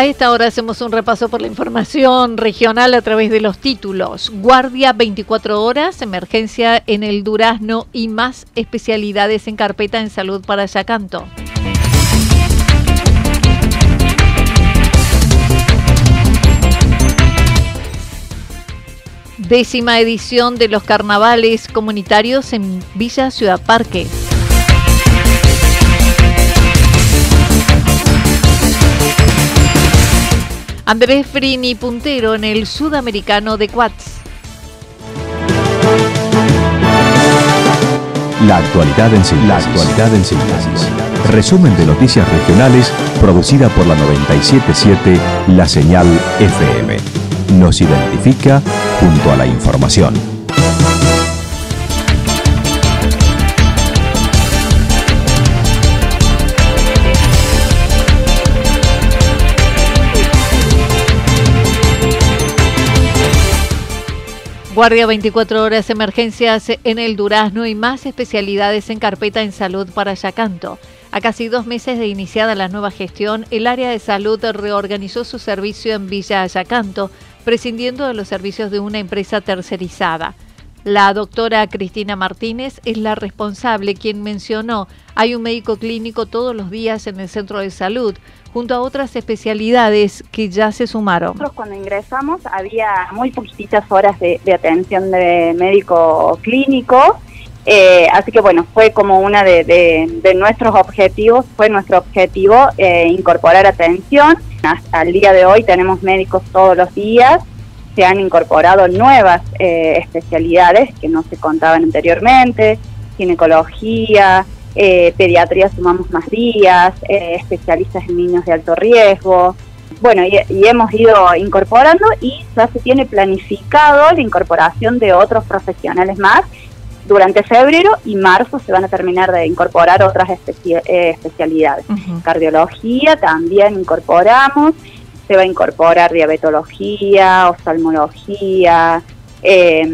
A esta hora hacemos un repaso por la información regional a través de los títulos. Guardia 24 horas, emergencia en el Durazno y más especialidades en carpeta en salud para Yacanto. Décima edición de los carnavales comunitarios en Villa Ciudad Parque. Andrés Frini puntero en el sudamericano de Quats. La actualidad en síntesis. La en síntesis. Resumen de noticias regionales producida por la 977 La Señal FM. Nos identifica junto a la información. Guardia 24 horas, emergencias en el Durazno y más especialidades en carpeta en salud para Yacanto. A casi dos meses de iniciada la nueva gestión, el área de salud reorganizó su servicio en Villa Yacanto, prescindiendo de los servicios de una empresa tercerizada. La doctora Cristina Martínez es la responsable, quien mencionó, hay un médico clínico todos los días en el centro de salud, junto a otras especialidades que ya se sumaron. Nosotros cuando ingresamos había muy poquititas horas de, atención de médico clínico, eh, así que bueno, fue como una de, nuestros objetivos, fue nuestro objetivo eh, incorporar atención. Hasta el día de hoy tenemos médicos todos los días, se han incorporado nuevas eh, especialidades que no se contaban anteriormente, ginecología, eh, pediatría sumamos más días, eh, especialistas en niños de alto riesgo. Bueno, y, hemos ido incorporando y ya se tiene planificado la incorporación de otros profesionales más. Durante febrero y marzo se van a terminar de incorporar otras eh, especialidades. Cardiología también incorporamos, se va a incorporar diabetología, oftalmología, eh,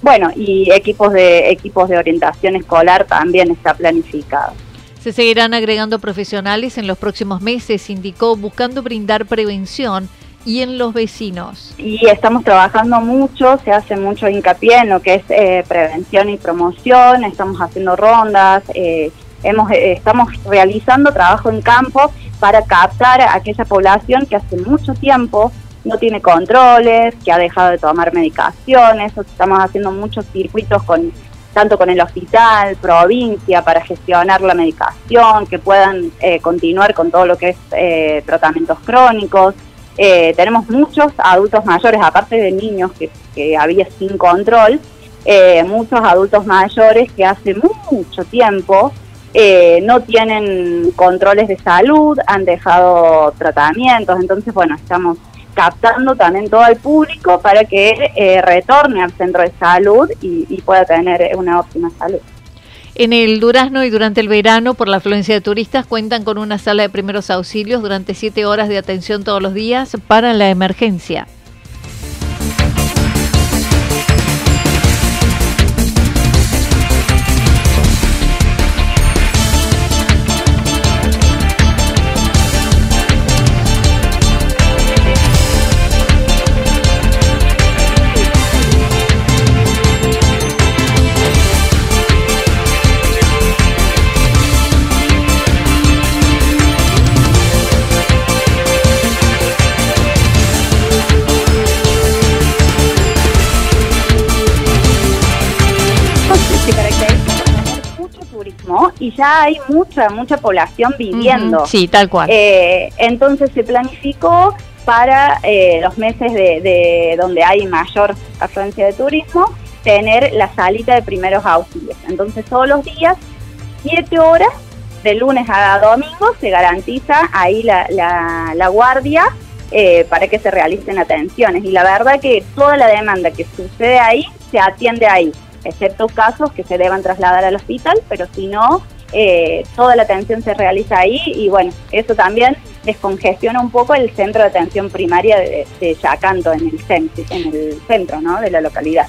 bueno, y equipos de, equipos de orientación escolar también está planificado. Se seguirán agregando profesionales en los próximos meses, indicó, buscando brindar prevención y en los vecinos. Y estamos trabajando mucho, se hace mucho hincapié en lo que es eh, prevención y promoción, estamos haciendo rondas, eh, hemos, eh, estamos realizando trabajo en campo para captar a aquella población que hace mucho tiempo no tiene controles, que ha dejado de tomar medicaciones, estamos haciendo muchos circuitos con tanto con el hospital, provincia, para gestionar la medicación, que puedan eh, continuar con todo lo que es eh, tratamientos crónicos. Eh, tenemos muchos adultos mayores, aparte de niños que, que había sin control, muchos adultos mayores que hace mucho tiempo no tienen controles de salud, han dejado tratamientos, entonces bueno, estamos captando también todo el público para que eh, retorne al centro de salud y, pueda tener una óptima salud. En el Durazno y durante el verano, por la afluencia de turistas, cuentan con una sala de primeros auxilios durante siete horas de atención todos los días para la emergencia. Y ya hay mucha, mucha población viviendo. Sí, tal cual. Eh, entonces se planificó para eh, los meses de, donde hay mayor afluencia de turismo, tener la salita de primeros auxilios. Entonces todos los días, siete horas, de lunes a domingo, se garantiza ahí la, la, guardia eh, para que se realicen atenciones. Y la verdad que toda la demanda que sucede ahí se atiende ahí, excepto casos que se deban trasladar al hospital, pero si no, eh, toda la atención se realiza ahí y bueno, eso también descongestiona un poco el centro de atención primaria de, Yacanto, en el, centro, en el centro ¿no? de la localidad.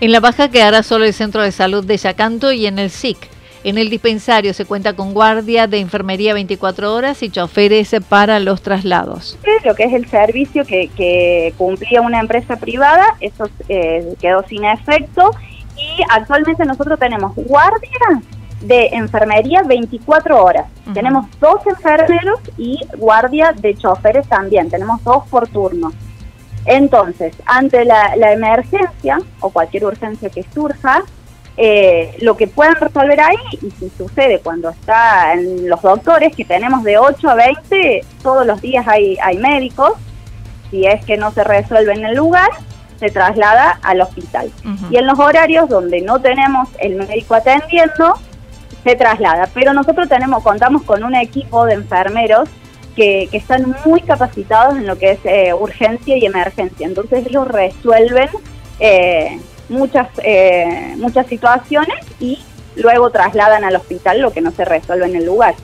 En La Baja quedará solo el centro de salud de Yacanto y en el SIC. En el dispensario se cuenta con guardia de enfermería 24 horas y choferes para los traslados. Lo que es el servicio que, cumplía una empresa privada, eso eh, quedó sin efecto y actualmente nosotros tenemos guardia de enfermería 24 horas. Tenemos dos enfermeros y guardia de choferes también. Tenemos dos por turno. Entonces, ante la, emergencia o cualquier urgencia que surja, eh, lo que pueden resolver ahí, y si sucede cuando están los doctores, que tenemos de 8 a 20, todos los días hay, hay médicos, si es que no se resuelve en el lugar, se traslada al hospital. Y en los horarios donde no tenemos el médico atendiendo, se traslada. Pero nosotros tenemos, contamos con un equipo de enfermeros que, están muy capacitados en lo que es eh, urgencia y emergencia. Entonces ellos resuelven eh, muchas, eh, muchas situaciones y luego trasladan al hospital lo que no se resuelve en el lugar.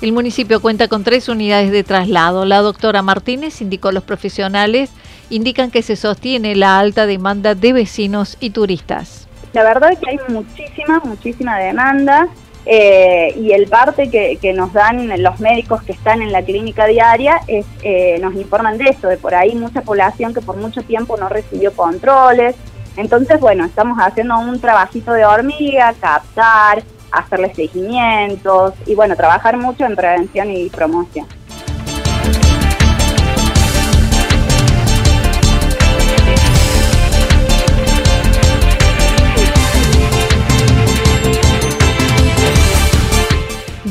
El municipio cuenta con tres unidades de traslado. La doctora Martínez indicó los profesionales indican que se sostiene la alta demanda de vecinos y turistas. La verdad es que hay muchísima, muchísima demanda. Eh, y el parte que, nos dan los médicos que están en la clínica diaria es, eh, nos informan de eso, de por ahí mucha población que por mucho tiempo no recibió controles. Entonces, bueno, estamos haciendo un trabajito de hormiga, captar, hacerle seguimientos y bueno, trabajar mucho en prevención y promoción.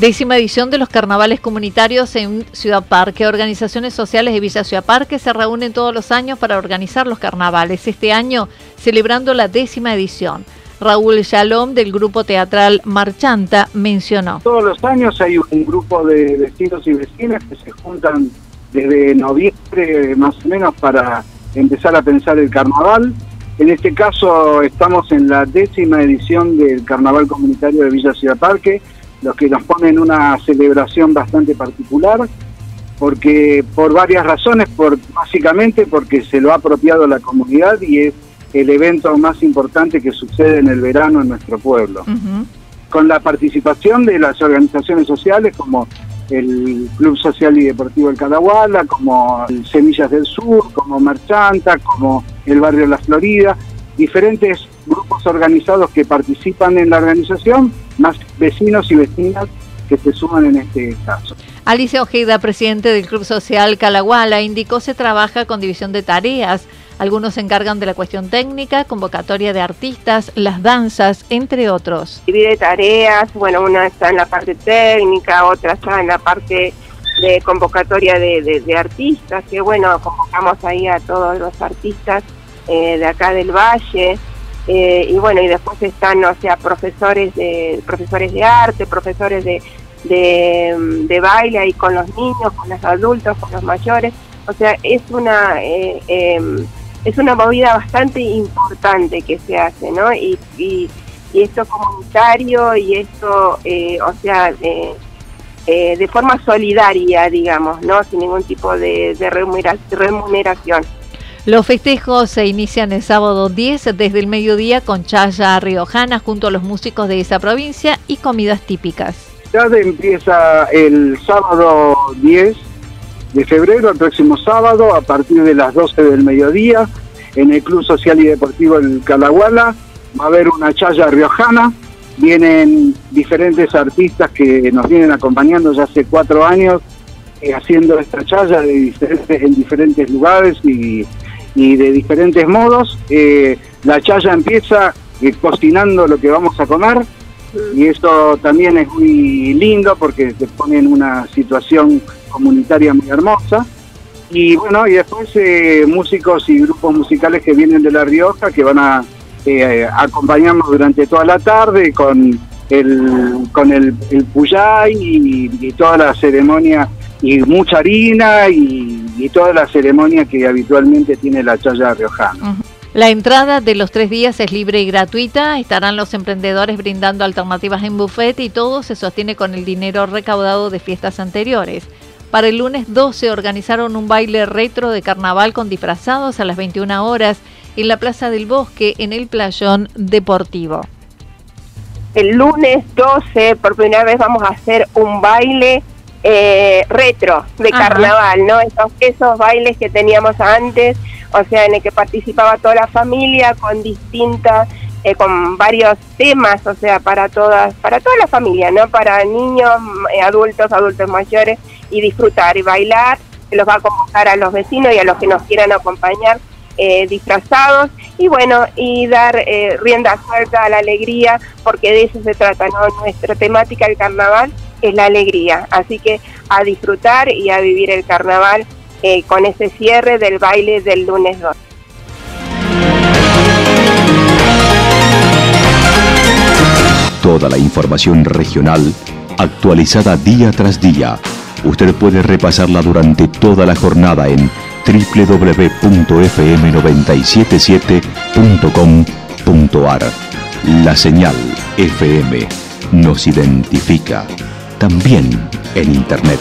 Décima edición de los carnavales comunitarios en Ciudad Parque. Organizaciones sociales de Villa Ciudad Parque se reúnen todos los años para organizar los carnavales. Este año celebrando la décima edición. Raúl Shalom del grupo teatral Marchanta mencionó. Todos los años hay un grupo de vecinos y vecinas que se juntan desde noviembre más o menos para empezar a pensar el carnaval. En este caso estamos en la décima edición del Carnaval Comunitario de Villa Ciudad Parque lo que nos pone en una celebración bastante particular, porque por varias razones, por básicamente porque se lo ha apropiado la comunidad y es el evento más importante que sucede en el verano en nuestro pueblo. Con la participación de las organizaciones sociales como el Club Social y Deportivo El Cadahuala, como Semillas del Sur, como Marchanta, como el Barrio La Florida, diferentes grupos organizados que participan en la organización, más vecinos y vecinas que se suman en este caso. Alicia Ojeda, presidente del Club Social Calaguala, indicó se trabaja con división de tareas. Algunos se encargan de la cuestión técnica, convocatoria de artistas, las danzas, entre otros. Divide tareas, bueno, una está en la parte técnica, otra está en la parte de convocatoria de, de artistas, que bueno, convocamos ahí a todos los artistas eh, de acá del Valle, eh, y bueno, y después están, o sea, profesores de, profesores de arte, profesores de, de, baile ahí con los niños, con los adultos, con los mayores, o sea, es una... Eh, em, es una movida bastante importante que se hace, ¿no? Y, y, esto comunitario y esto, o sea, de forma solidaria, digamos, ¿no? Sin ningún tipo de, de remuneración. Los festejos se inician el sábado 10 desde el mediodía con chaya riojana junto a los músicos de esa provincia y comidas típicas. Ya empieza el sábado 10 de febrero, el próximo sábado, a partir de las 12 del mediodía, en el Club Social y Deportivo El Calahuala. Va a haber una chaya riojana. Vienen diferentes artistas que nos vienen acompañando ya hace cuatro años eh, haciendo esta chaya de diferentes, en diferentes lugares y y de diferentes modos. Eh, la chaya empieza eh, cocinando lo que vamos a comer y eso también es muy lindo porque te pone en una situación comunitaria muy hermosa. Y bueno, y después eh, músicos y grupos musicales que vienen de La Rioja que van a eh, acompañarnos durante toda la tarde con el, con el, el puyay y, toda la ceremonia, y mucha harina y, toda la ceremonia que habitualmente tiene la chaya riojana. La entrada de los tres días es libre y gratuita. Estarán los emprendedores brindando alternativas en buffet y todo se sostiene con el dinero recaudado de fiestas anteriores. Para el lunes 12 organizaron un baile retro de carnaval con disfrazados a las 21 horas en la Plaza del Bosque en el Playón Deportivo. El lunes 12 por primera vez vamos a hacer un baile eh, retro de carnaval, ¿no? Esos, esos bailes que teníamos antes, o sea, en el que participaba toda la familia con distintas, eh, con varios temas, o sea, para todas, para toda la familia, ¿no? Para niños, eh, adultos, adultos mayores, y disfrutar y bailar, se los va a convocar a los vecinos y a los que nos quieran acompañar disfrazados y bueno, y dar rienda suelta a la alegría, porque de eso se trata, ¿no? Nuestra temática del carnaval es la alegría. Así que a disfrutar y a vivir el carnaval eh, con ese cierre del baile del lunes 2. Toda la información regional actualizada día tras día. Usted puede repasarla durante toda la jornada en www.fm977.com.ar. La señal FM nos identifica también en Internet.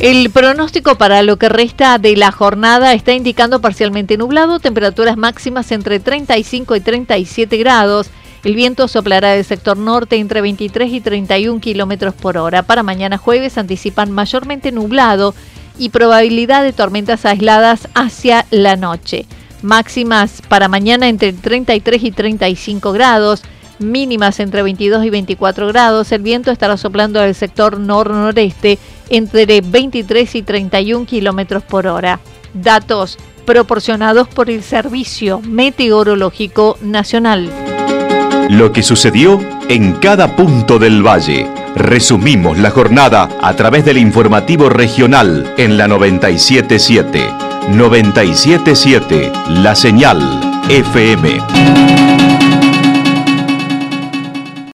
El pronóstico para lo que resta de la jornada está indicando parcialmente nublado, temperaturas máximas entre 35 y 37 grados. El viento soplará del sector norte entre 23 y 31 kilómetros por hora. Para mañana jueves anticipan mayormente nublado y probabilidad de tormentas aisladas hacia la noche. Máximas para mañana entre 33 y 35 grados mínimas entre 22 y 24 grados. El viento estará soplando del sector nor-noreste entre 23 y 31 kilómetros por hora. Datos proporcionados por el Servicio Meteorológico Nacional. Lo que sucedió en cada punto del valle. Resumimos la jornada a través del informativo regional en la 977. 977 La Señal FM.